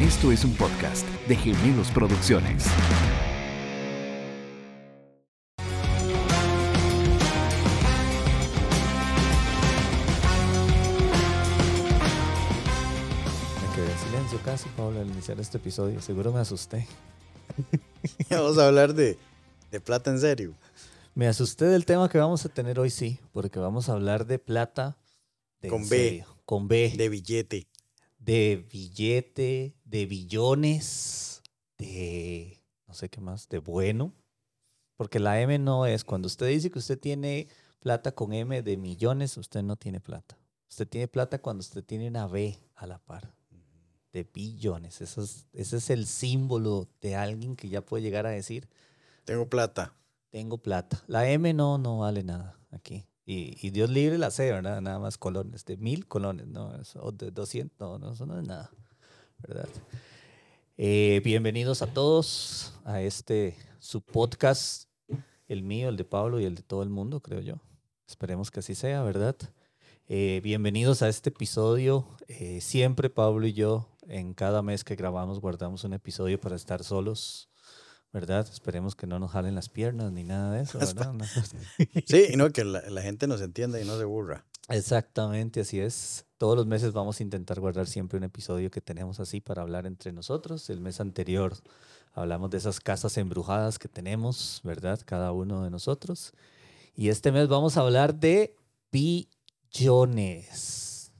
Esto es un podcast de Gemelos Producciones. Me quedé en silencio casi, Pablo, al iniciar este episodio. Seguro me asusté. Vamos a hablar de, de plata en serio. Me asusté del tema que vamos a tener hoy, sí, porque vamos a hablar de plata de Con en B. serio, Con B. De billete. de billete, de billones, de no sé qué más, de bueno. Porque la M no es, cuando usted dice que usted tiene plata con M de millones, usted no tiene plata. Usted tiene plata cuando usted tiene una B a la par, de billones. Eso es- ese es el símbolo de alguien que ya puede llegar a decir, Tengo plata. tengo plata. La M no, no vale nada aquí. Y, y Dios libre la C, ¿verdad? Nada más colones, de mil colones, ¿no? Eso, de 200, no, no, eso no es nada, ¿verdad? Eh, bienvenidos a todos a este, su podcast, el mío, el de Pablo y el de todo el mundo, creo yo. Esperemos que así sea, ¿verdad? Eh, bienvenidos a este episodio. Eh, siempre Pablo y yo, en cada mes que grabamos, guardamos un episodio para estar solos. ¿Verdad? Esperemos que no nos jalen las piernas ni nada de eso, ¿verdad? Sí, y no, que la, la gente nos entienda y no se burra. Exactamente, así es. Todos los meses vamos a intentar guardar siempre un episodio que tenemos así para hablar entre nosotros. El mes anterior hablamos de esas casas embrujadas que tenemos, ¿verdad? Cada uno de nosotros. Y este mes vamos a hablar de billones.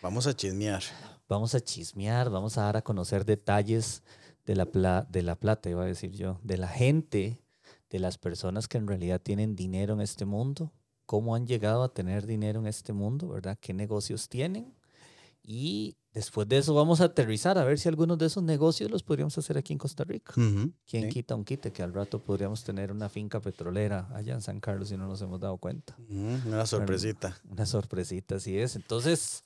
Vamos a chismear. Vamos a chismear, vamos a dar a conocer detalles de la, pla- de la plata, iba a decir yo, de la gente, de las personas que en realidad tienen dinero en este mundo, cómo han llegado a tener dinero en este mundo, ¿verdad? ¿Qué negocios tienen? Y después de eso vamos a aterrizar a ver si algunos de esos negocios los podríamos hacer aquí en Costa Rica. Ujú, ¿Quién sí. quita un quite que al rato podríamos tener una finca petrolera allá en San Carlos y no nos hemos dado cuenta? Ujú, Una sorpresita. Una sorpresita, así es. Entonces,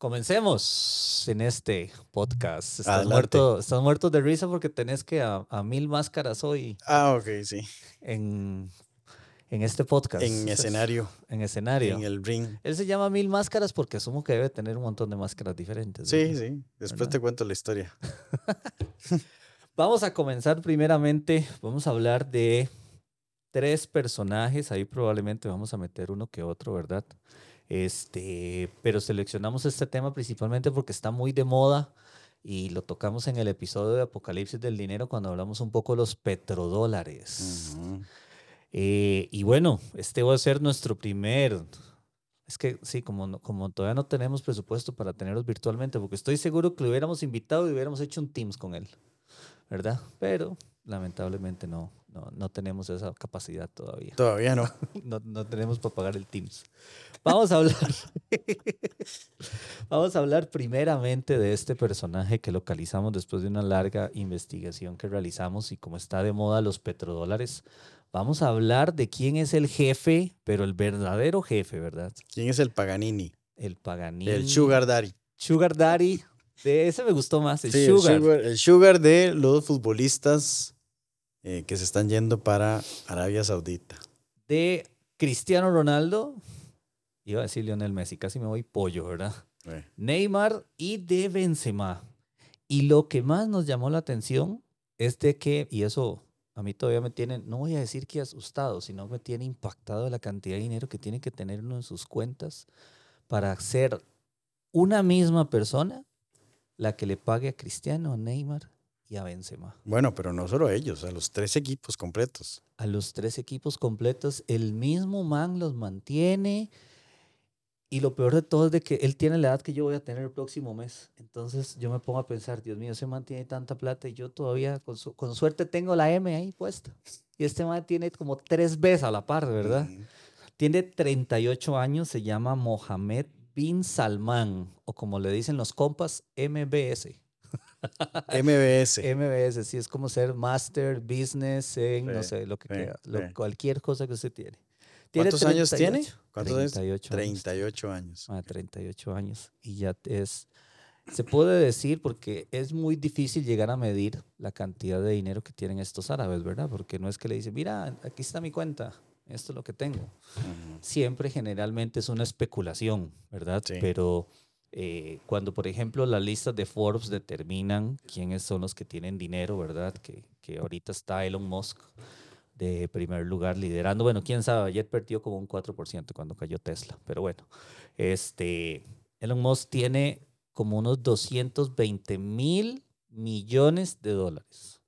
comencemos en este podcast. Estás, Adelante. muerto, estás muerto de risa porque tenés que a, a mil máscaras hoy Ah, ok, sí. en, en este podcast. En escenario, En escenario. en el ring. Él se llama Mil Máscaras porque asumo que debe tener un montón de máscaras diferentes. Sí, ¿verdad? sí. Después ¿Verdad? te cuento la historia. Vamos a comenzar primeramente, vamos a hablar de tres personajes, ahí probablemente vamos a meter uno que otro, ¿verdad? Este, pero seleccionamos este tema principalmente porque está muy de moda y lo tocamos en el episodio de Apocalipsis del Dinero cuando hablamos un poco de los petrodólares. Ujú. Eh, y bueno, este va a ser nuestro primer. Es que sí, como, como todavía no tenemos presupuesto para tenerlos virtualmente, porque estoy seguro que lo hubiéramos invitado y hubiéramos hecho un Teams con él, ¿verdad? Pero lamentablemente no, no, no tenemos esa capacidad todavía. Todavía no. No, no tenemos para pagar el Teams. Vamos a hablar. Vamos a hablar primeramente de este personaje que localizamos después de una larga investigación que realizamos y como está de moda los petrodólares. Vamos a hablar de quién es el jefe, pero el verdadero jefe, ¿verdad? ¿Quién es el Paganini? El Paganini. El Sugar Daddy. Sugar Daddy. De ese me gustó más, el Sí, Sugar. El sugar, el sugar de los futbolistas eh, que se están yendo para Arabia Saudita. De Cristiano Ronaldo. Iba a decir Lionel Messi, casi me voy pollo, ¿verdad? Eh, Neymar y de Benzema. Y lo que más nos llamó la atención es de que, y eso a mí todavía me tiene, no voy a decir que asustado, sino me tiene impactado la cantidad de dinero que tiene que tener uno en sus cuentas para ser una misma persona la que le pague a Cristiano, a Neymar y a Benzema. Bueno, pero no solo ellos, a los tres equipos completos. A los tres equipos completos, el mismo man los mantiene. Y lo peor de todo es de que él tiene la edad que yo voy a tener el próximo mes. Entonces yo me pongo a pensar, Dios mío, ese man tiene tanta plata y yo todavía con, su- con suerte tengo la M ahí puesta. Y este man tiene como tres veces a la par, ¿verdad? Tiene 38 años, se llama Mohamed bin Salman, o como le dicen los compas, MBS. MBS. MBS, sí, es como ser master business en, no Sí, sé, lo que sí, quiera, lo- sí. cualquier cosa que usted tiene. ¿Cuántos años tiene? 38, ¿Cuántos años? 38 años. 38 años. Ah, 38 años. Y ya es, se puede decir porque es muy difícil llegar a medir la cantidad de dinero que tienen estos árabes, ¿verdad? Porque no es que le dicen, mira, aquí está mi cuenta, esto es lo que tengo. Ujú. Siempre generalmente es una especulación, ¿verdad? Sí. Pero eh, cuando, por ejemplo, las listas de Forbes determinan quiénes son los que tienen dinero, ¿verdad? Que, que ahorita está Elon Musk de primer lugar liderando. Bueno, quién sabe, ayer perdió como un 4% cuando cayó Tesla, pero bueno, este, Elon Musk tiene como unos 220 mil millones de dólares.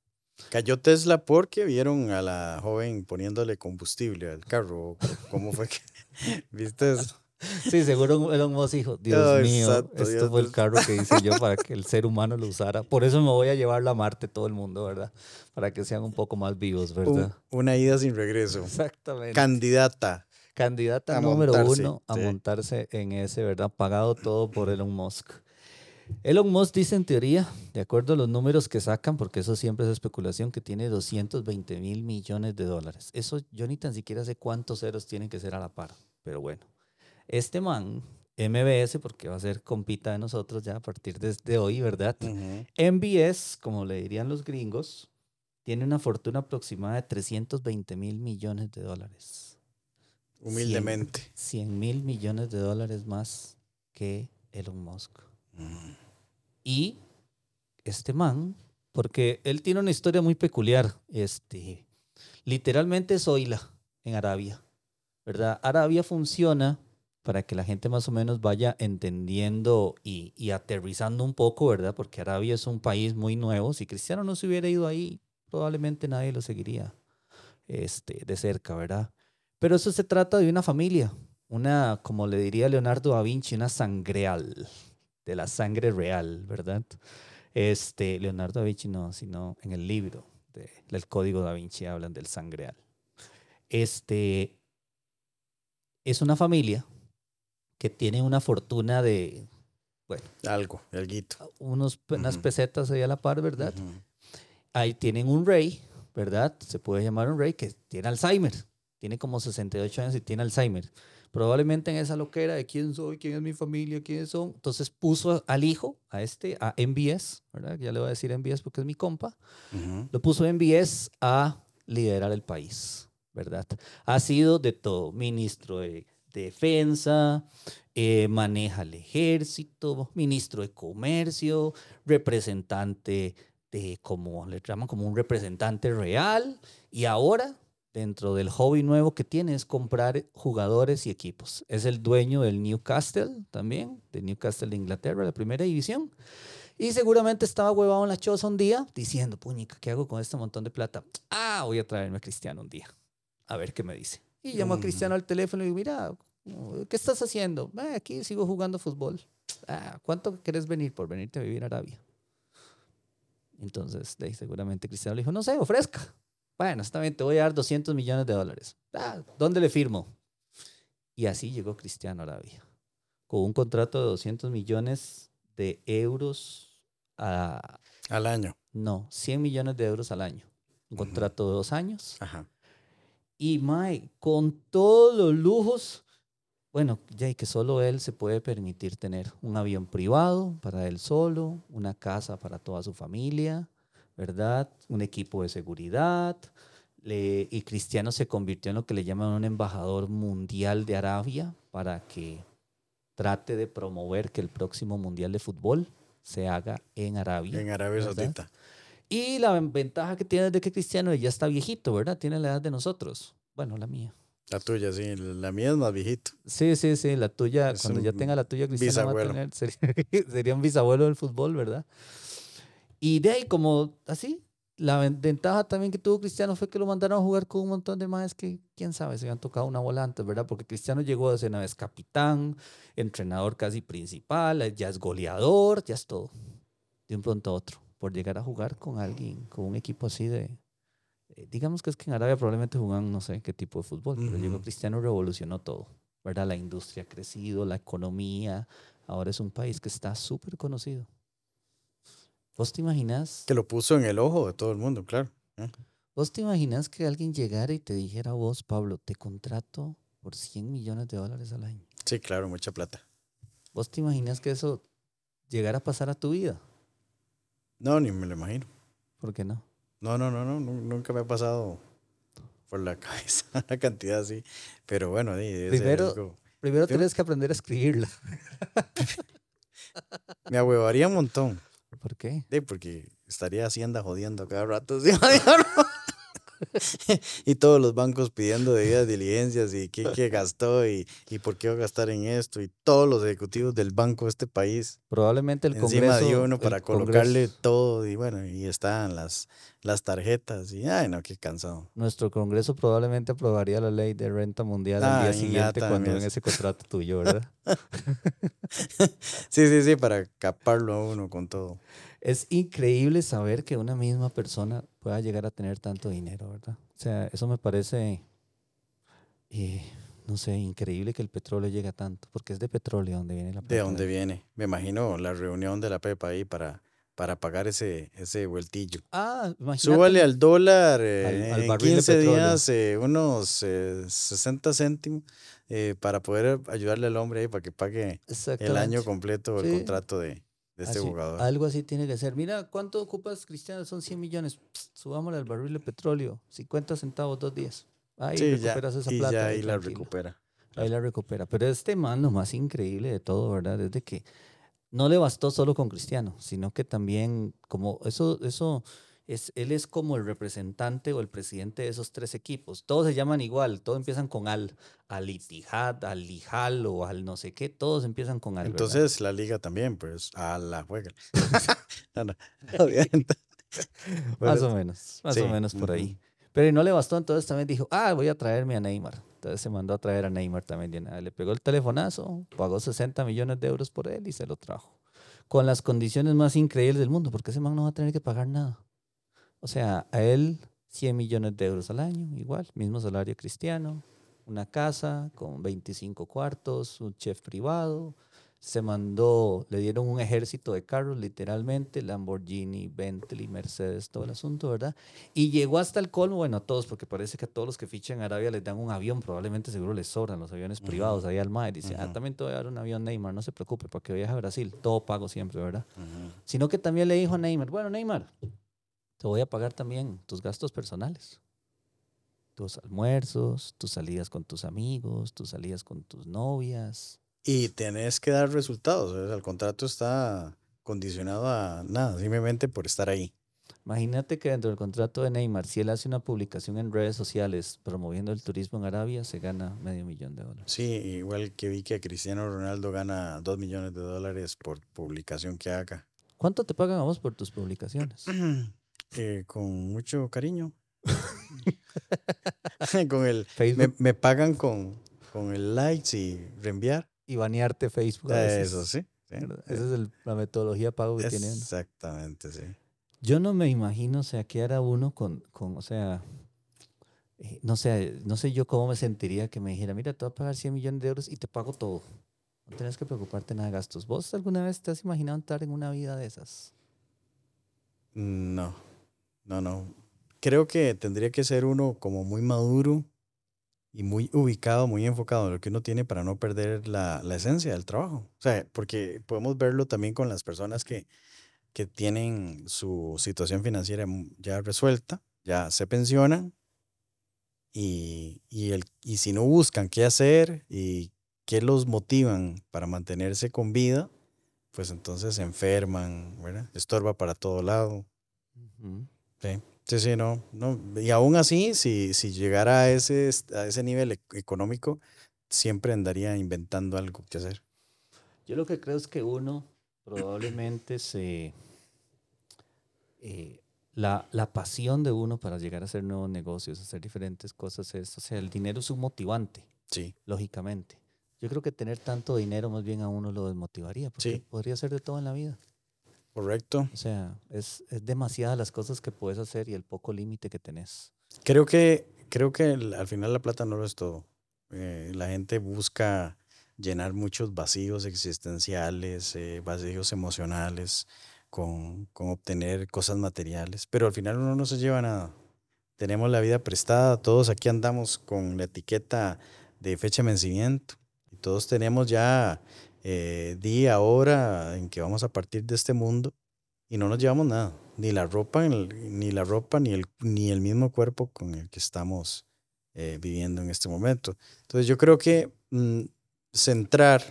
Cayó Tesla porque vieron a la joven poniéndole combustible al carro. ¿Cómo fue que viste eso? Sí, seguro Elon Musk dijo, Dios Oh, mío, exacto, esto Dios fue el carro que hice yo para que el ser humano lo usara. Por eso me voy a llevarlo a Marte todo el mundo, ¿verdad? Para que sean un poco más vivos, Un- ¿verdad? una ida sin regreso. Exactamente. Candidata. Candidata a número montarse, uno a sí. montarse en ese, ¿verdad? Pagado todo por Elon Musk. Elon Musk dice en teoría, de acuerdo a los números que sacan, porque eso siempre es especulación, que tiene 220 mil millones de dólares. Eso yo ni tan siquiera sé cuántos ceros tienen que ser a la par, pero bueno. Este man, MBS, porque va a ser compita de nosotros ya a partir de, de hoy, ¿verdad? MBS, como le dirían los gringos, tiene una fortuna aproximada de 320 mil millones de dólares. Humildemente. 100 mil millones de dólares más que Elon Musk. Mm. Y este man, porque él tiene una historia muy peculiar, este, literalmente es Oila en Arabia, ¿verdad? Arabia funciona para que la gente más o menos vaya entendiendo y, aterrizando un poco, ¿verdad? Porque Arabia es un país muy nuevo. Si Cristiano no se hubiera ido ahí, probablemente nadie lo seguiría este, de cerca, ¿verdad? Pero eso se trata de una familia, una, como le diría Leonardo da Vinci, una sangreal, de la sangre real, ¿verdad? Este, Leonardo da Vinci no, sino en el libro de- del Código da Vinci hablan del sangreal. Este, es una familia que tiene una fortuna de, bueno, Algo, alguito. unos, unas Ujú. pesetas ahí a la par, ¿verdad? Ujú. Ahí tienen un rey, ¿verdad? Se puede llamar un rey que tiene Alzheimer. Tiene como 68 años y tiene Alzheimer. Probablemente en esa loquera de quién soy, quién es mi familia, quiénes son. Entonces puso al hijo, a este, a MBS, ¿verdad? Ya le voy a decir MBS porque es mi compa. Ujú. Lo puso MBS a liderar el país, ¿verdad? Ha sido de todo, ministro de defensa, eh, maneja el ejército, ministro de comercio, representante de, como le llaman, como un representante real, y ahora dentro del hobby nuevo que tiene es comprar jugadores y equipos. Es el dueño del Newcastle también, de Newcastle de Inglaterra, la primera división. Y seguramente estaba huevado en la choza un día diciendo, puñica, ¿qué hago con este montón de plata? Ah, voy a traerme a Cristiano un día. A ver qué me dice. Y llamo a Cristiano al teléfono y digo, mira, ¿qué estás haciendo? "Ah, aquí sigo jugando fútbol. Ah, ¿cuánto querés venir por venirte a vivir a Arabia? Entonces, ahí seguramente Cristiano le dijo, no sé, ofrezca. Bueno, está bien, te voy a dar 200 millones de dólares. Ah, ¿Dónde le firmo? Y así llegó Cristiano a Arabia, con un contrato de 200 millones de euros a, Al año. no, 100 millones de euros al año. Un contrato de dos años. Ajá. Y Mike, con todos los lujos, bueno, ya que solo él se puede permitir tener un avión privado para él solo, una casa para toda su familia, ¿verdad? Un equipo de seguridad. Le- y Cristiano se convirtió en lo que le llaman un embajador mundial de Arabia para que trate de promover que el próximo mundial de fútbol se haga en Arabia. En Arabia. Saudita. Y la ventaja que tiene es de que Cristiano ya está viejito, ¿verdad? Tiene la edad de nosotros. Bueno, la mía. La tuya, sí. La mía es más viejito. Sí, sí, sí, la tuya, Es cuando ya tenga la tuya, Cristiano va a tener, sería, sería un bisabuelo del fútbol, ¿verdad? Y de ahí, como así, la ven- ventaja también que tuvo Cristiano fue que lo mandaron a jugar con un montón de más que, quién sabe, se habían tocado una bola antes, ¿verdad? Porque Cristiano llegó a ser una vez capitán, entrenador casi principal, ya es goleador, ya es todo, de un pronto a otro, por llegar a jugar con alguien, con un equipo así de... eh, Digamos que es que en Arabia probablemente jugan no sé qué tipo de fútbol, pero llegó Ujú. Cristiano y revolucionó todo. ¿verdad? La industria ha crecido, la economía. Ahora es un país que está súper conocido. ¿Vos te imaginas? Que lo puso en el ojo de todo el mundo, claro. ¿Vos te imaginas que alguien llegara y te dijera a vos, Pablo, te contrato por 100 millones de dólares al año? Sí, claro, mucha plata. ¿Vos te imaginas que eso llegara a pasar a tu vida? No, ni me lo imagino. ¿Por qué no? No, no, no, no, nu- nunca me ha pasado por la cabeza una cantidad así. Pero bueno, sí, Primero- algo- Primero Pero- tienes que aprender a escribirla. Me ahuevaría un montón. ¿Por qué? Sí, porque estaría Hacienda jodiendo cada rato. ¿sí? y todos los bancos pidiendo debidas diligencias y qué, qué gastó y, y por qué va a gastar en esto y todos los ejecutivos del banco de este país Probablemente el encima Congreso. de uno el para colocarle Congreso- todo y bueno, y están las, las tarjetas y ay no, qué cansado. Nuestro Congreso probablemente aprobaría la ley de renta mundial al Ah, día siguiente cuando ven ese contrato tuyo, ¿verdad? Sí, sí, sí, para caparlo a uno con todo. Es increíble saber que una misma persona pueda llegar a tener tanto dinero, ¿verdad? O sea, eso me parece, eh, no sé, increíble que el petróleo llegue a tanto, porque es de petróleo donde viene la ¿De plata. dónde viene? Me imagino la reunión de la Pepa ahí para, para pagar ese, ese vueltillo. Ah, imagínate. Súbale al dólar eh, Al- al en barril de 15 petróleo. días eh, unos eh, 60 céntimos eh, para poder ayudarle al hombre ahí para que pague el año completo el Sí. contrato de, de este Así- jugador. Algo así tiene que ser. Mira, ¿cuánto ocupas, Cristiano? Son 100 millones. Psst, subámosle al barril de petróleo. 50 centavos, dos días. Ahí sí, ya, recuperas esa y plata. ya ahí ahí la recupera. Ahí la recupera. Pero este man, lo más increíble de todo, ¿verdad? Es de que no le bastó solo con Cristiano, sino que también, como eso, eso es, él es como el representante o el presidente de esos tres equipos. Todos se llaman igual, todos empiezan con al, al Itihad, al Lijal o al no sé qué, todos empiezan con al. ¿verdad? Entonces la liga también, pues, a la juega. no, no, obviamente. Más o menos, más sí, o menos por ahí. Pero no le bastó, entonces también dijo, ah, voy a traerme a Neymar. Entonces se mandó a traer a Neymar también. Le pegó el telefonazo, pagó 60 millones de euros por él y se lo trajo. Con las condiciones más increíbles del mundo, porque ese man no va a tener que pagar nada. O sea, a él 100 millones de euros al año, igual, mismo salario cristiano, una casa con 25 cuartos, un chef privado. Se mandó, le dieron un ejército de carros, literalmente, Lamborghini, Bentley, Mercedes, todo el asunto, ¿verdad? Y llegó hasta el colmo, bueno, a todos, porque parece que a todos los que fichan en Arabia les dan un avión, probablemente seguro les sobran los aviones privados ahí al MAE. Dice, ah, Ujú. también te voy a dar un avión Neymar, no se preocupe, para que viaje a Brasil, todo pago siempre, ¿verdad? Ujú. Sino que también le dijo a Neymar, bueno, Neymar, te voy a pagar también tus gastos personales. Tus almuerzos, tus salidas con tus amigos, tus salidas con tus novias. Y tenés que dar resultados. sea, el contrato está condicionado a nada, simplemente por estar ahí. Imagínate que dentro del contrato de Neymar, si él hace una publicación en redes sociales promoviendo el turismo en Arabia, se gana medio millón de dólares. Sí, igual que vi que Cristiano Ronaldo gana 2 millones de dólares por publicación que haga. ¿Cuánto te pagan a vos por tus publicaciones? Eh, con mucho cariño. con el, me, me pagan con, con el likes y reenviar. y banearte Facebook. a veces, Eso sí. Esa es el- la metodología de pago que tiene uno. Exactamente, sí. Yo no me imagino, o sea, qué hará uno con, con o sea, eh, no sé, no sé yo cómo me sentiría que me dijera, mira, te voy a pagar 100 millones de euros y te pago todo. No tienes que preocuparte nada de gastos. ¿Vos alguna vez te has imaginado entrar en una vida de esas? No, no, no. Creo que tendría que ser uno como muy maduro y muy ubicado, muy enfocado en lo que uno tiene para no perder la, la esencia del trabajo. O sea, porque podemos verlo también con las personas que, que tienen su situación financiera ya resuelta, ya se pensionan y, y, el, y si no buscan qué hacer y qué los motivan para mantenerse con vida, pues entonces se enferman, ¿verdad? Estorba para todo lado. Ujú. Sí, sí, sí, no, no. Y aún así, si, si llegara a ese, a ese nivel ec- económico, siempre andaría inventando algo que hacer. Yo lo que creo es que uno probablemente se... eh, la, la pasión de uno para llegar a hacer nuevos negocios, hacer diferentes cosas es, o sea, el dinero es un motivante. Sí, lógicamente. Yo creo que tener tanto dinero más bien a uno lo desmotivaría, porque Sí. podría ser de todo en la vida. Correcto. O sea, es, es demasiadas las cosas que puedes hacer y el poco límite que tenés. Creo que, creo que al final la plata no lo es todo. Eh, la gente busca llenar muchos vacíos existenciales, eh, vacíos emocionales, con, con obtener cosas materiales, pero al final uno no se lleva nada. Tenemos la vida prestada, todos aquí andamos con la etiqueta de fecha de vencimiento y todos tenemos ya eh, día, hora en que vamos a partir de este mundo y no nos llevamos nada, ni la ropa, ni la ropa, ni el, ni el mismo cuerpo con el que estamos eh, viviendo en este momento. Entonces yo creo que mm, centrar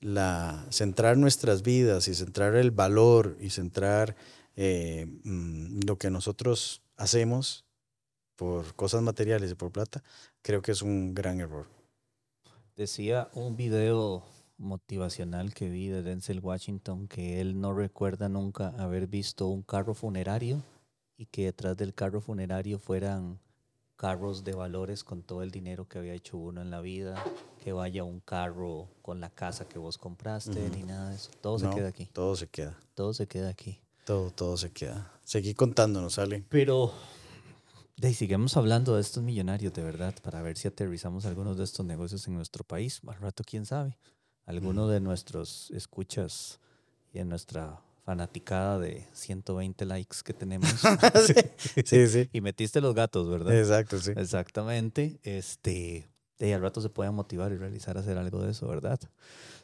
la, centrar nuestras vidas y centrar el valor y centrar eh, mm, lo que nosotros hacemos por cosas materiales y por plata, creo que es un gran error. Decía un video motivacional que vi de Denzel Washington que él no recuerda nunca haber visto un carro funerario y que detrás del carro funerario fueran carros de valores con todo el dinero que había hecho uno en la vida, que vaya un carro con la casa que vos compraste, ni nada de eso. Todo se queda aquí. Todo se queda. Todo se queda aquí. Todo, todo se queda. Seguí contándonos, sale. Pero de, sigamos hablando de estos millonarios, de verdad, para ver si aterrizamos algunos de estos negocios en nuestro país. Al rato, quién sabe. Alguno de nuestros escuchas y en nuestra fanaticada de 120 likes que tenemos. sí, sí, Y metiste los gatos, ¿verdad? Exacto, sí. Exactamente. Este, de al rato se pueden motivar y realizar hacer algo de eso, ¿verdad?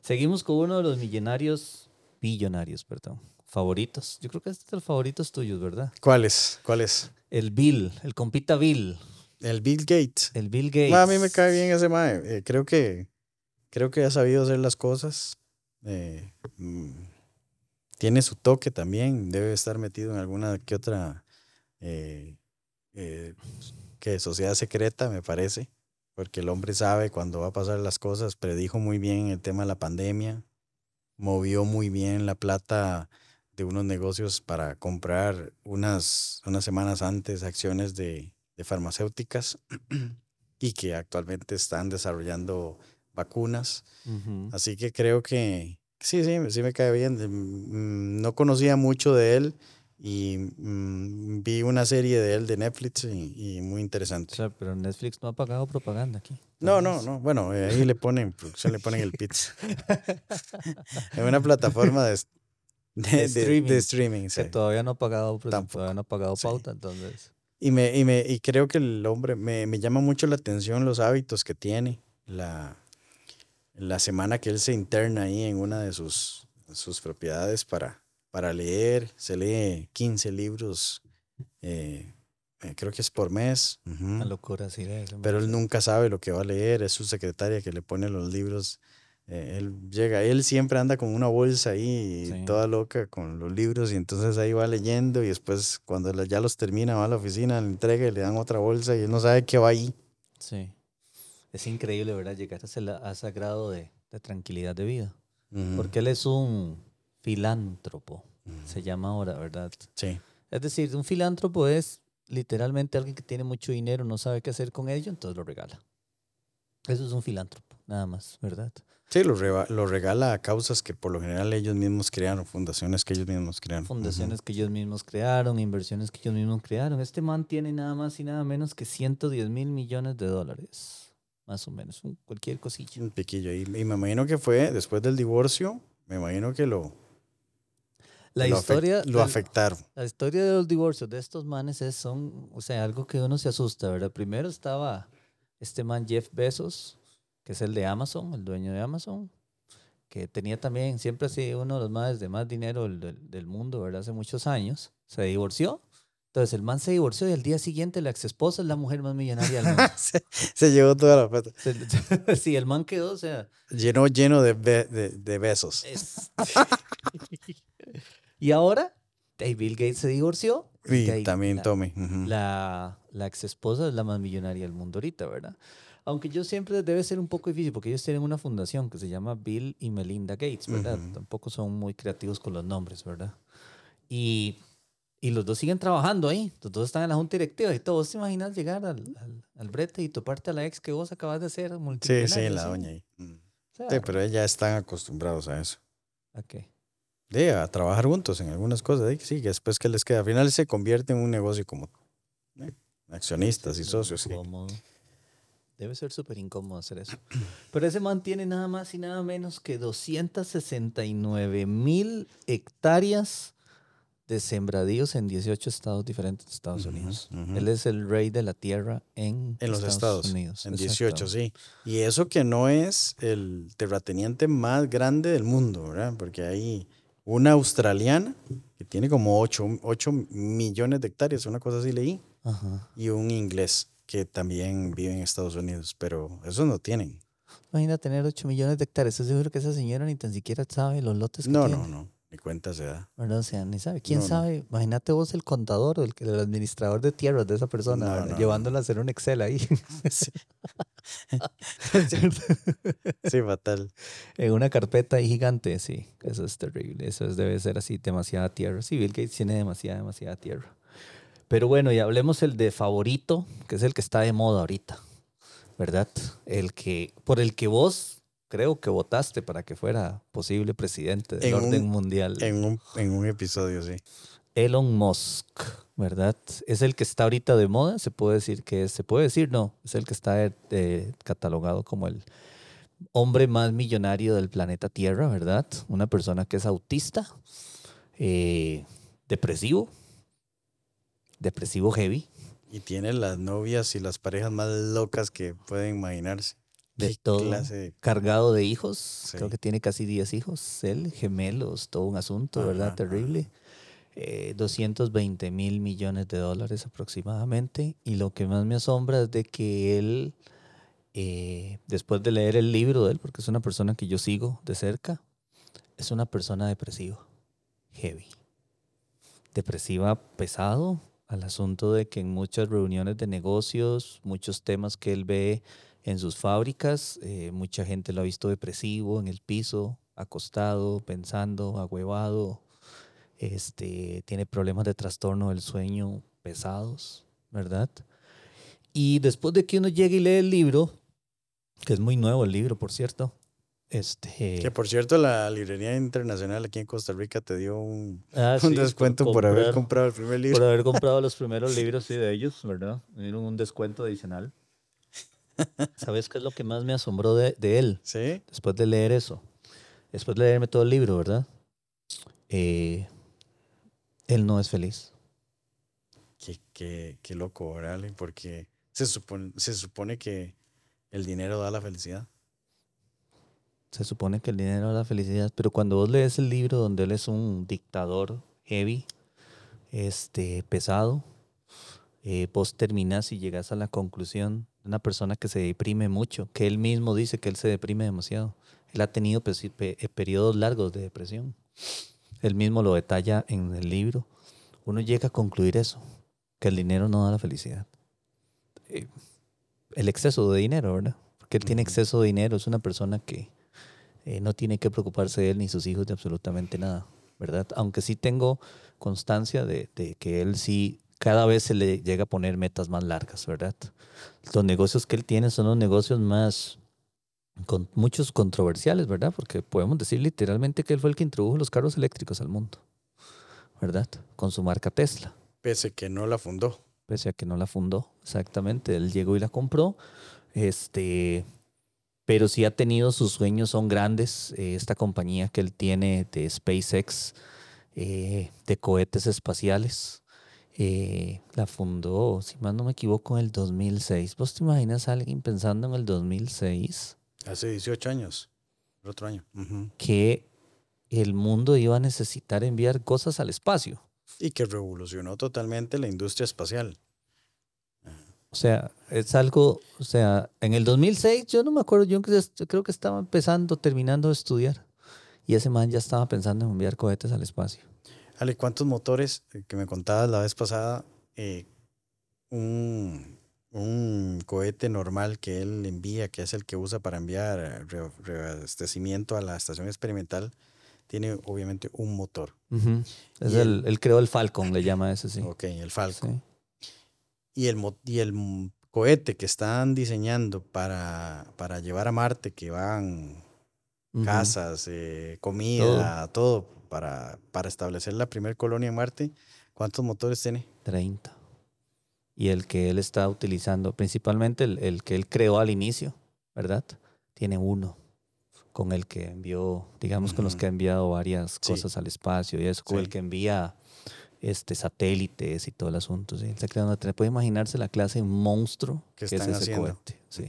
Seguimos con uno de los millonarios, billonarios, perdón, favoritos. Yo creo que este es de los favoritos tuyos, ¿verdad? ¿Cuáles? ¿Cuáles? El Bill, el compita Bill. El Bill Gates. El Bill Gates. a mí me cae bien ese mae. Eh, creo que creo que ha sabido hacer las cosas. Eh, mm, tiene su toque también, debe estar metido en alguna que otra eh, eh, que sociedad secreta, me parece, porque el hombre sabe cuándo va a pasar las cosas, predijo muy bien el tema de la pandemia, movió muy bien la plata de unos negocios para comprar unas, unas semanas antes acciones de farmacéuticas y que actualmente están desarrollando vacunas. Así que creo que, Sí, sí, sí me cae bien. Mm, no conocía mucho de él y mm, vi una serie de él de Netflix y, muy interesante. pero Netflix no ha pagado propaganda aquí. No, no, no. Bueno, eh, ahí le ponen, se le ponen el pizza. es una plataforma de, de, streaming. Que todavía no ha pagado, todavía no ha pagado pauta, entonces. Y, me, y, me, y creo que el hombre, me, me llama mucho la atención los hábitos que tiene, la, la semana que él se interna ahí en una de sus, sus propiedades para, para leer, se lee 15 libros, eh, eh, creo que es por mes. Una locura, sí. Pero él nunca sabe lo que va a leer, es su secretaria que le pone los libros. Eh, él llega, él siempre anda con una bolsa ahí, toda loca con los libros, y entonces ahí va leyendo, y después cuando ya los termina, va a la oficina, le entrega y le dan otra bolsa, y él no sabe qué va ahí. Sí. Es increíble, ¿verdad? Llegar a ese, grado de, tranquilidad de vida. Porque él es un filántropo, se llama ahora, ¿verdad? Sí. Es decir, un filántropo es literalmente alguien que tiene mucho dinero, no sabe qué hacer con ello, entonces lo regala. Eso es un filántropo, nada más, ¿verdad? Sí, lo, lo regala a causas que por lo general ellos mismos crearon, fundaciones que ellos mismos crearon. Fundaciones que ellos mismos crearon, inversiones que ellos mismos crearon. Este man tiene nada más y nada menos que 110 mil millones de dólares más o menos, cualquier cosilla. Un piquillo ahí. Y me imagino que fue después del divorcio, me imagino que lo... La historia... lo afectaron. La, historia de los divorcios de estos manes es, son, o sea, algo que uno se asusta, ¿verdad? Primero estaba este man Jeff Bezos, que es el de Amazon, el dueño de Amazon, que tenía también, siempre ha sido uno de los más de más dinero del, del mundo, ¿verdad? Hace muchos años. Se divorció entonces el man se divorció y al día siguiente la ex esposa es la mujer más millonaria del mundo. se, llevó toda la plata. sí, el man quedó, o sea. Lleno, lleno de, de, besos. y ahora, Bill Gates se divorció. Y también Tommy. La, la ex esposa es la más millonaria del mundo ahorita, ¿verdad? Aunque yo siempre debe ser un poco difícil porque ellos tienen una fundación que se llama Bill y Melinda Gates, ¿verdad? Tampoco son muy creativos con los nombres, ¿verdad? Y y los dos siguen trabajando ahí. Los dos están en la junta directiva y todo. ¿Vos te imaginas llegar al, al, brete y toparte a la ex que vos acabas de hacer? Sí, sí, la doña ahí. Mm. sí, pero ellos ya están acostumbrados a eso. ¿A qué? De a trabajar juntos en algunas cosas. Sí, que después que les queda. Al final se convierte en un negocio como eh, accionistas y socios. Debe ser súper incómodo hacer eso. Pero ese mantiene nada más y nada menos que 269 mil hectáreas de sembradíos en 18 estados diferentes de Estados Unidos. Él es el rey de la tierra en, en los Estados, Unidos. En 18, sí. Y eso que no es el terrateniente más grande del mundo, ¿verdad? Porque hay una australiana que tiene como 8, 8 millones de hectáreas, una cosa así leí, y un inglés que también vive en Estados Unidos, pero esos no tienen. imagina tener 8 millones de hectáreas. Estoy seguro que esa señora ni tan siquiera sabe los lotes que No, tiene. no, no. Ni cuenta se da. ¿verdad? O sea, ni sabe. ¿Quién No, no. sabe? Imagínate vos el contador o el, el administrador de tierras de esa persona, No, llevándola a hacer un Excel ahí Sí. sí, fatal. en una carpeta ahí gigante. Sí, eso es terrible. Eso es- debe ser así, demasiada tierra. Sí, Bill Gates tiene demasiada, demasiada tierra. Pero bueno, y hablemos el de favorito, que es el que está de moda ahorita, ¿verdad? El que, por el que vos creo que votaste para que fuera posible presidente del En un- orden mundial. En un, en un episodio, sí. Elon Musk, ¿verdad? Es el que está ahorita de moda, se puede decir que es, se puede decir, no, es el que está eh, catalogado como el hombre más millonario del planeta Tierra, ¿verdad? Una persona que es autista, eh, depresivo, depresivo heavy, Y tiene las novias y las parejas más locas que pueden imaginarse. De ¿Qué todo, clase de- cargado de hijos, Sí. creo que tiene casi 10 hijos, él, gemelos, todo un asunto, ¿verdad? Ajá, Terrible. Eh, 220 mil millones de dólares aproximadamente. Y lo que más me asombra es de que él, eh, después de leer el libro de él, porque es una persona que yo sigo de cerca, es una persona depresiva, heavy. Depresiva pesado al asunto de que en muchas reuniones de negocios, muchos temas que él ve en sus fábricas, eh, mucha gente lo ha visto depresivo en el piso, acostado, pensando, agüevado, este, tiene problemas de trastorno del sueño pesados, ¿verdad? Y después de que uno llegue y lee el libro, que es muy nuevo el libro, por cierto, este... Que por cierto, la librería internacional aquí en Costa Rica te dio un, Ah, un sí, descuento por, haber comprado el primer libro. Por haber comprado los primeros libros sí, de ellos, ¿verdad? Me dieron un descuento adicional. ¿Sabes qué es lo que más me asombró de, de él? ¿Sí? Después de leer eso, después de leerme todo el libro, ¿verdad? Eh, él no es feliz. Qué, qué, qué loco, ¿verdad? Ale? Porque se supone, se supone que el dinero da la felicidad. Se supone que el dinero da la felicidad, pero cuando vos lees el libro donde él es un dictador heavy, este, pesado, eh, vos terminás y llegas a la conclusión una persona que se deprime mucho, que él mismo dice que él se deprime demasiado. Él ha tenido eh, periodos largos de depresión. Él mismo lo detalla en el libro. Uno llega a concluir eso, que el dinero no da la felicidad. Eh, el exceso de dinero, ¿verdad? Porque él tiene exceso de dinero, es una persona que eh, no tiene que preocuparse de él ni sus hijos de absolutamente nada, ¿verdad? Aunque sí tengo constancia de, de que él sí cada vez se le llega a poner metas más largas, ¿verdad? Los negocios que él tiene son los negocios más con muchos controversiales, ¿verdad? Porque podemos decir literalmente que él fue el que introdujo los carros eléctricos al mundo, ¿verdad? Con su marca Tesla Pese que no la fundó. pese a que no la fundó, exactamente. Él llegó y la compró, este, pero sí ha tenido sus sueños, son grandes. eh, esta compañía que él tiene de SpaceX, eh, de cohetes espaciales, eh, la fundó, si más no me equivoco, en el 2006. ¿Vos te imaginas a alguien pensando en el 2006 Hace 18 años. El otro año. Que el mundo iba a necesitar enviar cosas al espacio? Y que revolucionó totalmente la industria espacial. O sea, es algo, o sea, en el 2006 yo no me acuerdo, yo, creo- yo creo que estaba empezando, terminando de estudiar. Y ese man ya estaba pensando en enviar cohetes al espacio. Ale, ¿cuántos motores eh, que me contabas la vez pasada? eh, un, un cohete normal que él envía, que es el que usa para enviar eh, re- reabastecimiento a la estación experimental, tiene obviamente un motor. Es el, él creó el Falcon, le llama ese, sí. Ok, el Falcon. Sí. Y el, y el cohete que están diseñando para, para llevar a Marte, que van casas, eh, comida, todo, para, para establecer la primer colonia en Marte, ¿cuántos motores tiene? 30. Y el que él está utilizando, principalmente el, el que él creó al inicio, ¿verdad? Tiene uno con el que envió, digamos, con los que ha enviado varias Sí. cosas al espacio y eso, con el que envía este, satélites y todo el asunto. te puede imaginarse la clase monstruo ¿Qué que es ese haciendo? cohete. Sí.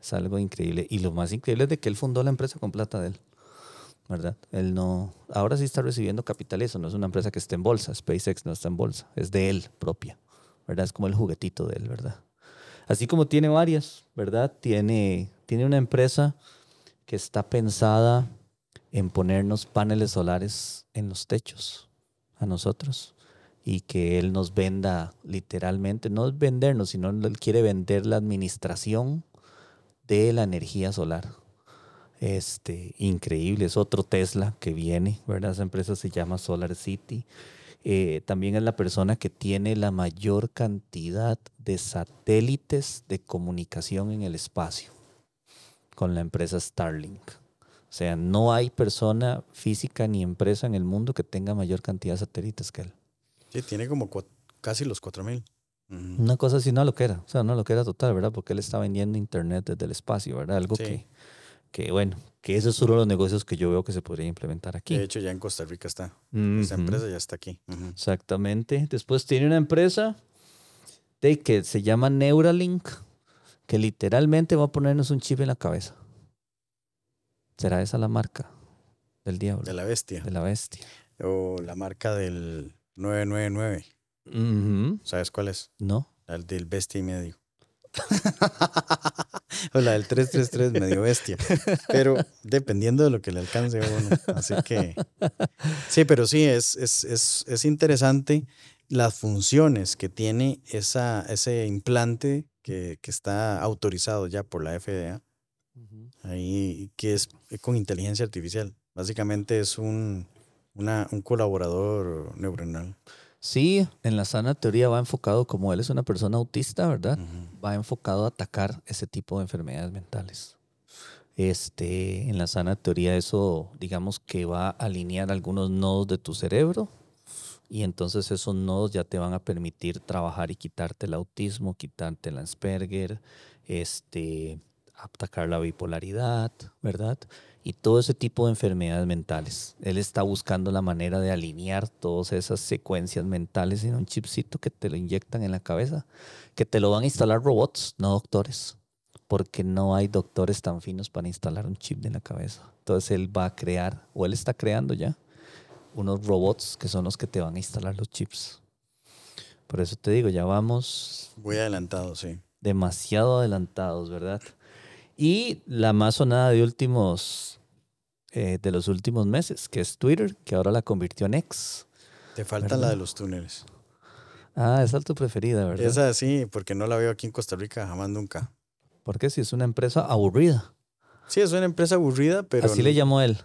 Es algo increíble. Y lo más increíble es de que él fundó la empresa con plata de él. ¿Verdad? Él no. Ahora sí está recibiendo capital. Eso no es una empresa que esté en bolsa. SpaceX no está en bolsa. Es de él propia. ¿Verdad? Es como el juguetito de él, ¿verdad? Así como tiene varias, ¿verdad? Tiene, tiene una empresa que está pensada en ponernos paneles solares en los techos a nosotros y que él nos venda literalmente, no vendernos, sino él quiere vender la administración de la energía solar. Este, increíble, es otro Tesla que viene, ¿verdad? Esa empresa se llama Solar City. Eh, también es la persona que tiene la mayor cantidad de satélites de comunicación en el espacio con la empresa Starlink. O sea, no hay persona física ni empresa en el mundo que tenga mayor cantidad de satélites que él. Sí, tiene como casi los 4000. Una cosa así, no lo que era. O sea, no lo que era total, ¿verdad? Porque él está vendiendo internet desde el espacio, ¿verdad? Algo que, que, bueno, que ese es uno de los negocios que yo veo que se podría implementar aquí. De hecho, ya en Costa Rica está. Esta empresa ya está aquí. Exactamente. Después tiene una empresa de que se llama Neuralink, que literalmente va a ponernos un chip en la cabeza. ¿Será esa la marca del diablo? De la bestia. De la bestia. O la marca del 999. ¿Sabes cuál es? No. La del bestia y medio. o la del 333 medio bestia. Pero dependiendo de lo que le alcance a uno. Así que. Sí, pero sí, es, es, es, es interesante las funciones que tiene esa, ese implante que, que, está autorizado ya por la FDA. Ahí, que es con inteligencia artificial. Básicamente es un, una, un colaborador neuronal. Sí, en la sana teoría va enfocado, como él es una persona autista, ¿verdad? Va enfocado a atacar ese tipo de enfermedades mentales. Este, en la sana teoría eso, digamos que va a alinear algunos nodos de tu cerebro y entonces esos nodos ya te van a permitir trabajar y quitarte el autismo, quitarte el Asperger, este, atacar la bipolaridad, ¿verdad? Y todo ese tipo de enfermedades mentales. Él está buscando la manera de alinear todas esas secuencias mentales en un chipcito que te lo inyectan en la cabeza, que te lo van a instalar robots, no doctores, porque no hay doctores tan finos para instalar un chip en la cabeza. Entonces él va a crear, o él está creando ya, unos robots que son los que te van a instalar los chips. Por eso te digo, ya vamos... Muy adelantados, sí. Demasiado adelantados, ¿verdad? Y la más sonada de últimos eh, de los últimos meses, que es Twitter, que ahora la convirtió en X. Te falta la de los túneles. Ah, esa es tu preferida, ¿verdad? Esa sí, porque no la veo aquí en Costa Rica jamás nunca. Porque si es una empresa aburrida. Sí, es una empresa aburrida, pero... Así le llamó él.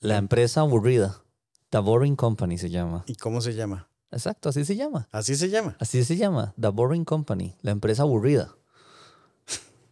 La empresa aburrida. The Boring Company se llama. ¿Y cómo se llama? Exacto, así se llama. ¿Así se llama? Así se llama. The Boring Company. La empresa aburrida.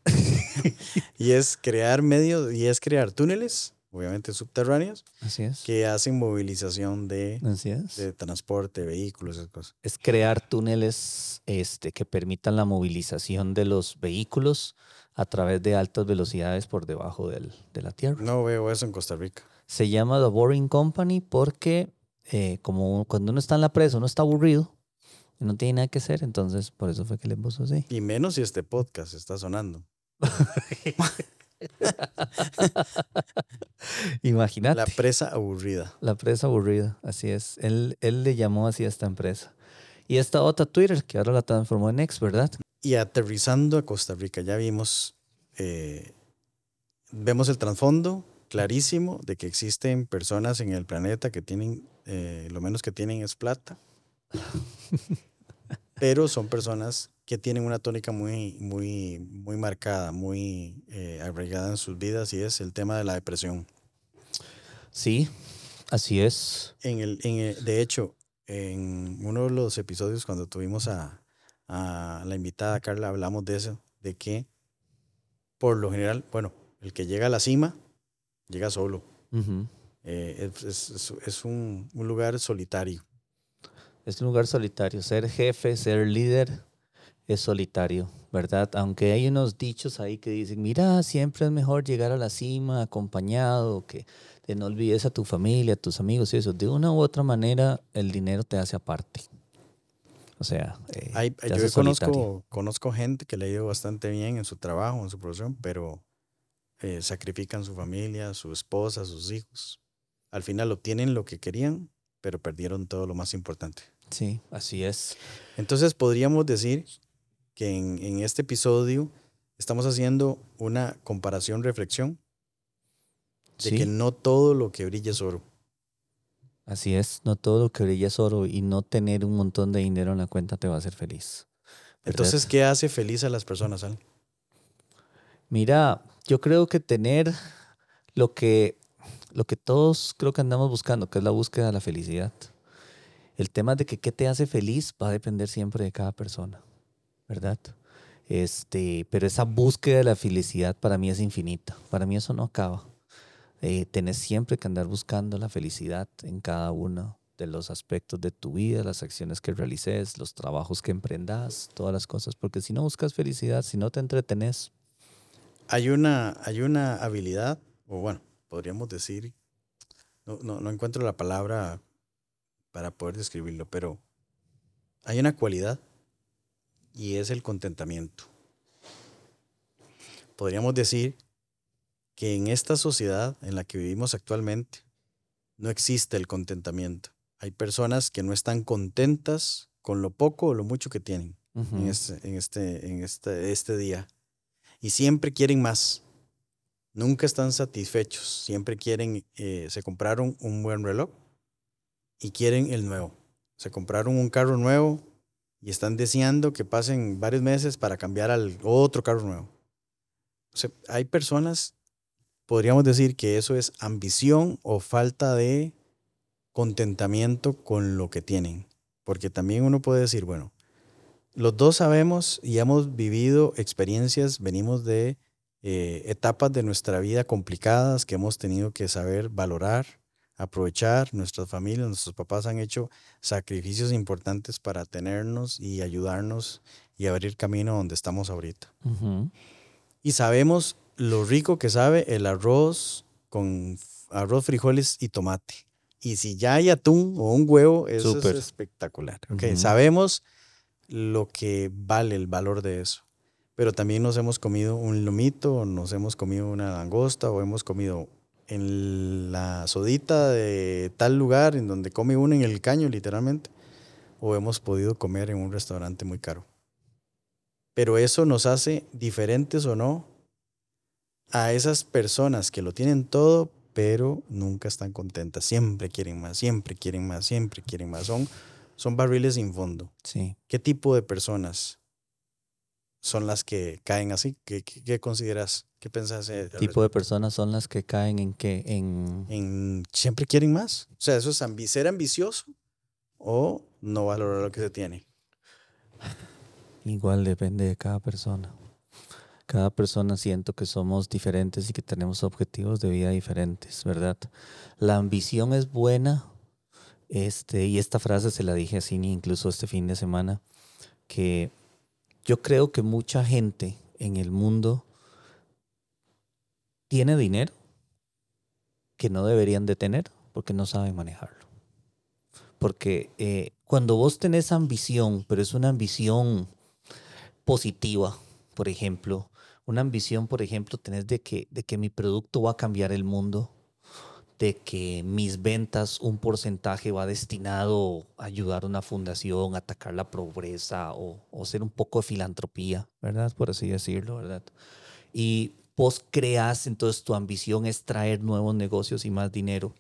y es crear medios, y es crear túneles obviamente subterráneos, Así es. que hacen movilización de, Así es. de transporte, vehículos, esas cosas. Es crear túneles este, que permitan la movilización de los vehículos a través de altas velocidades por debajo del, de la tierra. No veo eso en Costa Rica. Se llama The Boring Company porque eh, como cuando uno está en la presa, uno está aburrido y no tiene nada que hacer, entonces por eso fue que le puso así. Y menos si este podcast está sonando. Imagínate. La presa aburrida. La presa aburrida, así es. Él, él le llamó así a esta empresa. Y esta otra Twitter, que ahora la transformó en X, ¿verdad? Y aterrizando a Costa Rica, ya vimos, eh, vemos el trasfondo clarísimo de que existen personas en el planeta que tienen, eh, lo menos que tienen es plata, pero son personas que tienen una tónica muy, muy, muy marcada, muy eh, arraigada en sus vidas y es el tema de la depresión. Sí, así es. En el, en de hecho, en uno de los episodios cuando tuvimos a, a, la invitada Carla, hablamos de eso, de que por lo general, bueno, el que llega a la cima, llega solo. Eh, es, es, es un, un lugar solitario. Es un lugar solitario. Ser jefe, ser líder, es solitario, ¿verdad? Aunque hay unos dichos ahí que dicen, mira, siempre es mejor llegar a la cima acompañado, que te no olvides a tu familia, a tus amigos y eso. De una u otra manera, el dinero te hace aparte. O sea, eh, yo conozco, conozco gente que le ha ido bastante bien en su trabajo, en su profesión, pero eh, sacrifican su familia, su esposa, sus hijos. Al final obtienen lo que querían, pero perdieron todo lo más importante. Sí, así es. Entonces podríamos decir que en, este episodio estamos haciendo una comparación, reflexión De Sí. que no todo lo que brilla es oro. Así es, no todo lo que brilla es oro y no tener un montón de dinero en la cuenta te va a hacer feliz. ¿verdad? Entonces, ¿qué hace feliz a las personas, Al? Mira, yo creo que tener lo que, lo que todos creo que andamos buscando, que es la búsqueda de la felicidad. El tema de que qué te hace feliz va a depender siempre de cada persona, ¿verdad? Este, pero esa búsqueda de la felicidad para mí es infinita. Para mí eso no acaba. Eh, tenés siempre que andar buscando la felicidad en cada uno de los aspectos de tu vida, las acciones que realices, los trabajos que emprendas, todas las cosas. Porque si no buscas felicidad, si no te entretenés, Hay una, hay una habilidad, o bueno, podríamos decir, no, no, no encuentro la palabra para poder describirlo, pero hay una cualidad y es el contentamiento. Podríamos decir que en esta sociedad en la que vivimos actualmente no existe el contentamiento. Hay personas que no están contentas con lo poco o lo mucho que tienen en, este, en, este, en este, este día. Y siempre quieren más. Nunca están satisfechos. Siempre quieren, eh, se compraron un buen reloj y quieren el nuevo. Se compraron un carro nuevo y están deseando que pasen varios meses para cambiar al otro carro nuevo. O hay personas, podríamos decir que eso es ambición o falta de contentamiento con lo que tienen. Porque también uno puede decir, bueno, los dos sabemos y hemos vivido experiencias, venimos de eh, etapas de nuestra vida complicadas que hemos tenido que saber valorar, aprovechar. Nuestras familias, nuestros papás han hecho sacrificios importantes para tenernos y ayudarnos y abrir camino donde estamos ahorita. Y sabemos lo rico que sabe el arroz con arroz, frijoles y tomate. Y si ya hay atún o un huevo, eso Súper. es espectacular. ¿ok? Ujú. Sabemos lo que vale el valor de eso. Pero también nos hemos comido un lomito, o nos hemos comido una langosta, o hemos comido en la sodita de tal lugar en donde come uno en el caño, literalmente, o hemos podido comer en un restaurante muy caro. Pero eso nos hace diferentes o no a esas personas que lo tienen todo, pero nunca están contentas. Siempre quieren más, siempre quieren más, siempre quieren más. Son, son barriles sin fondo. Sí. ¿Qué tipo de personas son las que caen así? ¿Qué, qué, qué consideras? ¿Qué pensás? eh, al tipo de personas son las que caen en que en en siempre quieren más. O sea, eso es ambi- ser ambicioso o no valorar lo que se tiene. igual depende de cada persona. Cada persona siento que somos diferentes y que tenemos objetivos de vida diferentes, ¿verdad? La ambición es buena. Este, y esta frase se la dije a Cini incluso este fin de semana, que yo creo que mucha gente en el mundo tiene dinero que no deberían de tener porque no saben manejarlo. Porque eh, cuando vos tenés ambición, pero es una ambición positiva, por ejemplo, una ambición, por ejemplo, tenés de que, de que mi producto va a cambiar el mundo, de que mis ventas, un porcentaje va destinado a ayudar a una fundación, atacar la pobreza o, o ser un poco de filantropía, ¿verdad? Por así decirlo, ¿verdad? Y vos creas, entonces tu ambición es traer nuevos negocios y más dinero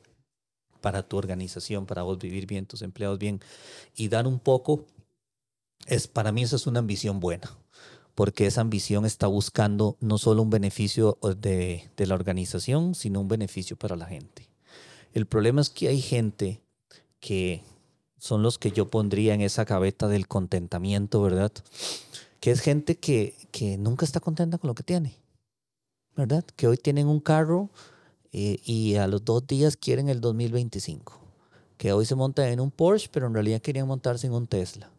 para tu organización, para vos vivir bien, tus empleados bien y dar un poco, es para mí eso es una ambición buena, porque esa ambición está buscando no solo un beneficio de, de la organización, sino un beneficio para la gente. El problema es que hay gente que son los que yo pondría en esa gaveta del contentamiento, ¿verdad? Que es gente que, que nunca está contenta con lo que tiene, ¿verdad? Que hoy tienen un carro eh, y a los dos días quieren el 2025. Que hoy se montan en un Porsche, pero en realidad querían montarse en un Tesla.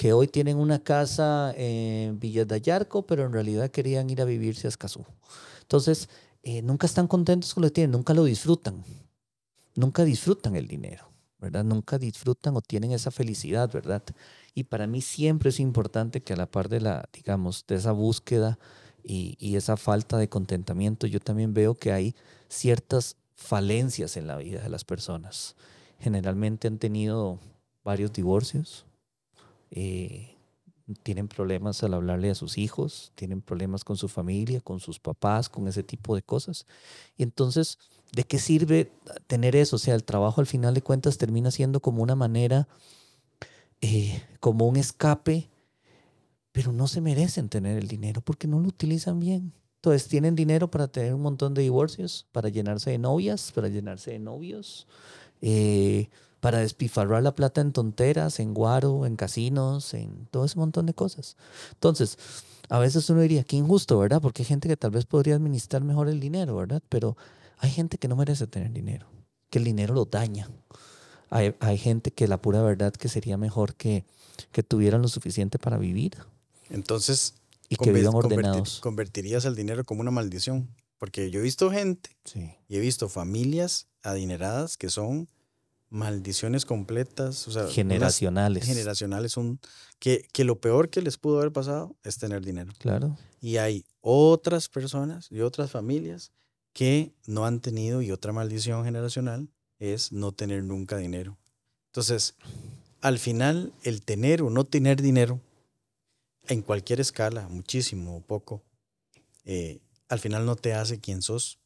Que hoy tienen una casa en Villas de pero en realidad querían ir a vivirse a Escazú. Entonces, eh, nunca están contentos con lo que tienen, nunca lo disfrutan. Nunca disfrutan el dinero, ¿verdad? Nunca disfrutan o tienen esa felicidad, ¿verdad? Y para mí siempre es importante que a la par de la, digamos, de esa búsqueda y, y esa falta de contentamiento, yo también veo que hay ciertas falencias en la vida de las personas. Generalmente han tenido varios divorcios, eh, tienen problemas al hablarle a sus hijos, tienen problemas con su familia, con sus papás, con ese tipo de cosas. Y entonces, ¿de qué sirve tener eso? O sea, el trabajo al final de cuentas termina siendo como una manera, eh, como un escape, pero no se merecen tener el dinero porque no lo utilizan bien. Entonces, tienen dinero para tener un montón de divorcios, para llenarse de novias, para llenarse de novios. Eh, para despifarrar la plata en tonteras, en guaro, en casinos, en todo ese montón de cosas. Entonces, a veces uno diría, qué injusto, ¿verdad? Porque hay gente que tal vez podría administrar mejor el dinero, ¿verdad? Pero hay gente que no merece tener dinero, que el dinero lo daña. Hay, hay gente que la pura verdad que sería mejor que, que tuvieran lo suficiente para vivir. Entonces, y que vivan ordenados. convertirías el dinero como una maldición. Porque yo he visto gente sí. y he visto familias adineradas que son maldiciones completas, o sea, generacionales. Generacionales son que, que lo peor que les pudo haber pasado es tener dinero. Claro. Y hay otras personas y otras familias que no han tenido y otra maldición generacional es no tener nunca dinero. Entonces, al final, el tener o no tener dinero, en cualquier escala, muchísimo o poco, eh, al final no te hace quien sos,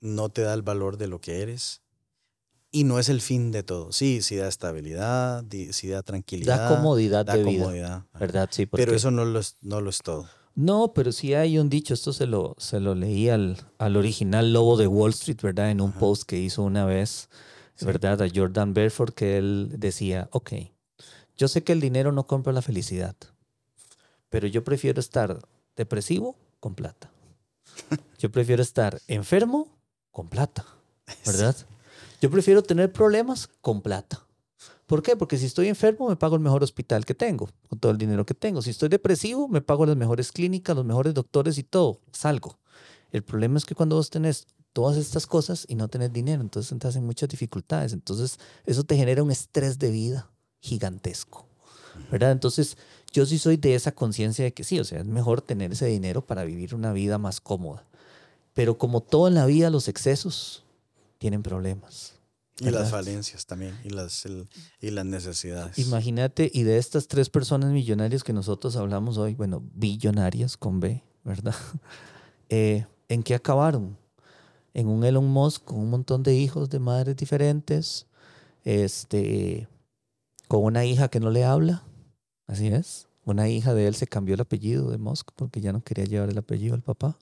no te da el valor de lo que eres, y no es el fin de todo. Sí, sí da estabilidad, sí da tranquilidad. Da comodidad de vida. ¿Verdad? Sí, Pero eso no lo, es, no lo es todo. No, pero sí hay un dicho, esto se lo, se lo leí al, al original lobo de Wall Street, ¿verdad? En un post que hizo una vez, ¿verdad? A Jordan Belfort, que él decía, ok, yo sé que el dinero no compra la felicidad, pero yo prefiero estar depresivo con plata. Yo prefiero estar enfermo con plata, ¿verdad? Yo prefiero tener problemas con plata. ¿Por qué? Porque si estoy enfermo me pago el mejor hospital que tengo, con todo el dinero que tengo. Si estoy depresivo me pago las mejores clínicas, los mejores doctores y todo. Salgo. El problema es que cuando vos tenés todas estas cosas y no tenés dinero, entonces entras en muchas dificultades. Entonces eso te genera un estrés de vida gigantesco. ¿Verdad? Entonces yo sí soy de esa conciencia de que sí, o sea, es mejor tener ese dinero para vivir una vida más cómoda. Pero como todo en la vida, los excesos tienen problemas. Y las falencias también, y las, y las necesidades. Imagínate, y de estas tres personas millonarias que nosotros hablamos hoy, bueno, billonarias con B, ¿verdad? Eh, ¿En qué acabaron? En un Elon Musk con un montón de hijos de madres diferentes, este, con una hija que no le habla, así es. Una hija de él se cambió el apellido de Musk porque ya no quería llevar el apellido al papá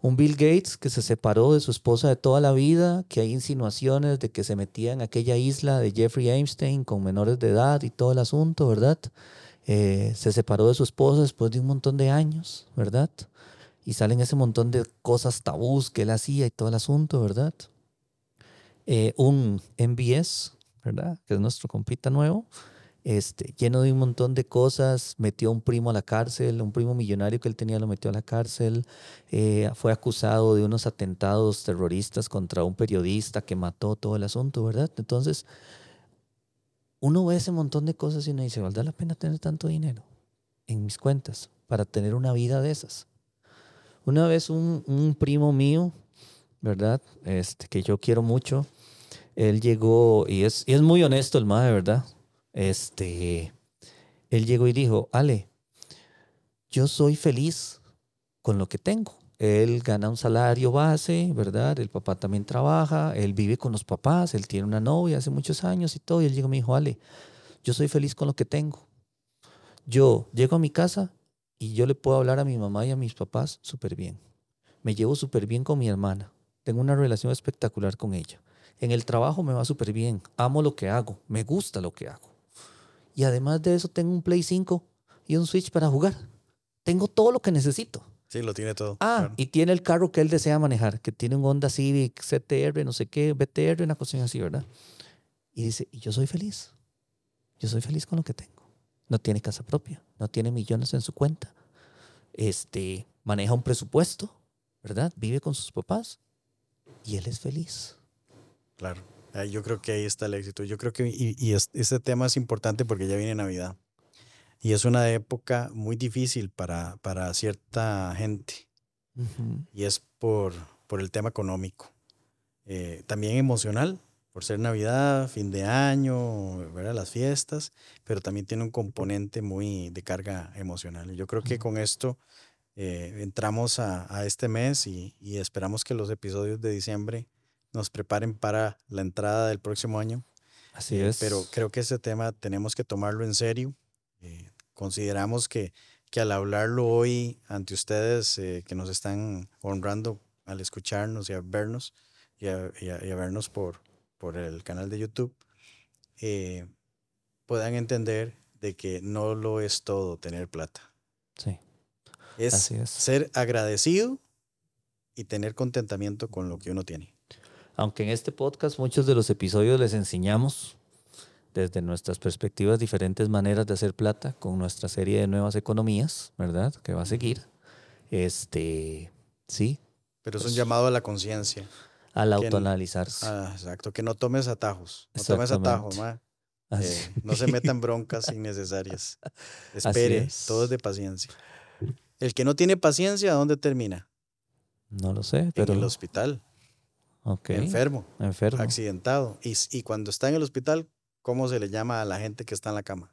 un Bill Gates que se separó de su esposa de toda la vida, que hay insinuaciones de que se metía en aquella isla de Jeffrey Einstein con menores de edad y todo el asunto, ¿verdad? Eh, se separó de su esposa después de un montón de años, ¿verdad? Y salen ese montón de cosas tabús que él hacía y todo el asunto, ¿verdad? Eh, un MBS, ¿verdad? Que es nuestro compita nuevo, este, lleno de un montón de cosas, metió a un primo a la cárcel, un primo millonario que él tenía lo metió a la cárcel, eh, fue acusado de unos atentados terroristas contra un periodista que mató todo el asunto, ¿verdad? Entonces, uno ve ese montón de cosas y uno dice, ¿valdrá la pena tener tanto dinero en mis cuentas para tener una vida de esas? Una vez un, un primo mío, ¿verdad? Este, que yo quiero mucho, él llegó, y es, muy honesto el de ¿verdad? Este, él llegó y dijo, Ale, yo soy feliz con lo que tengo. Él gana un salario base, ¿verdad? El papá también trabaja, él vive con los papás, él tiene una novia hace muchos años y todo. Y él llegó y me dijo, Ale, yo soy feliz con lo que tengo. Yo llego a mi casa y yo le puedo hablar a mi mamá y a mis papás súper bien. Me llevo súper bien con mi hermana. Tengo una relación espectacular con ella. En el trabajo me va súper bien. Amo lo que hago. Me gusta lo que hago. Y además de eso tengo un Play 5 y un Switch para jugar. Tengo todo lo que necesito. Sí, lo tiene todo. Ah, y tiene el carro que él desea manejar, que tiene un Honda Civic, CTR, no sé qué, BTR, una cosa así, ¿verdad? Y dice, y yo soy feliz. Yo soy feliz con lo que tengo. No tiene casa propia, no tiene millones en su cuenta. Este, maneja un presupuesto, ¿verdad? Vive con sus papás y él es feliz. Claro. Yo creo que ahí está el éxito. Yo creo que, y, este tema es importante porque ya viene Navidad. Y es una época muy difícil para, para cierta gente. Y es por, por el tema económico. Eh, también emocional, por ser Navidad, fin de año, ¿verdad? las fiestas, pero también tiene un componente muy de carga emocional. Y yo creo que con esto eh, entramos a, a, este mes y, y, esperamos que los episodios de diciembre nos preparen para la entrada del próximo año. Así es. Pero creo que ese tema tenemos que tomarlo en serio. Eh, consideramos que, que al hablarlo hoy ante ustedes eh, que nos están honrando al escucharnos y a vernos y a, y a, y a vernos por, por el canal de YouTube, eh, puedan entender de que no lo es todo tener plata. Sí. Es, Así es. ser agradecido y tener contentamiento con lo que uno tiene. Aunque en este podcast muchos de los episodios les enseñamos desde nuestras perspectivas diferentes maneras de hacer plata con nuestra serie de nuevas economías, ¿verdad? Que va a seguir. Este, sí. Pero es un llamado a la conciencia. Al autoanalizarse. Ah, exacto, que no tomes atajos. No tomes atajos, ma. Eh, no se metan broncas innecesarias. Espere, es. todo es de paciencia. El que no tiene paciencia, ¿a dónde termina? No lo sé, pero... En el hospital. Okay. Enfermo. Enfermo. Accidentado. Y, y, cuando está en el hospital, ¿cómo se le llama a la gente que está en la cama?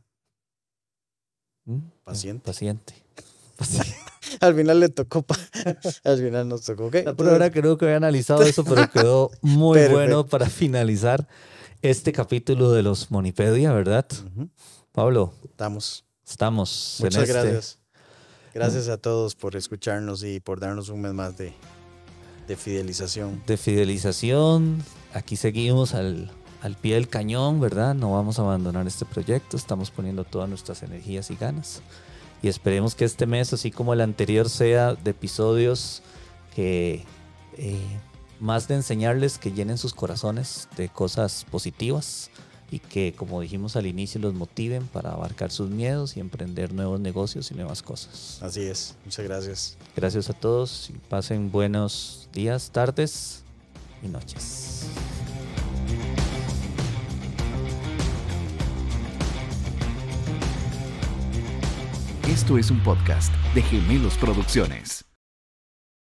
¿Mm? Paciente. Paciente. Paciente. Al final le tocó. Pa... Al final nos tocó. Okay, la que no que había analizado eso, pero quedó muy Perfecto. bueno para finalizar este capítulo de los Monipedia, ¿verdad? Uh -huh. Pablo. Estamos. Estamos. Muchas este... gracias. Gracias a todos por escucharnos y por darnos un mes más de, de fidelización. De fidelización. Aquí seguimos al, al, pie del cañón, ¿verdad? No vamos a abandonar este proyecto. Estamos poniendo todas nuestras energías y ganas. Y esperemos que este mes, así como el anterior, sea de episodios que eh, más de enseñarles que llenen sus corazones de cosas positivas y que, como dijimos al inicio, los motiven para abarcar sus miedos y emprender nuevos negocios y nuevas cosas. Así es, muchas gracias. Gracias a todos y pasen buenos días, tardes y noches. Esto es un podcast de Gemelos Producciones.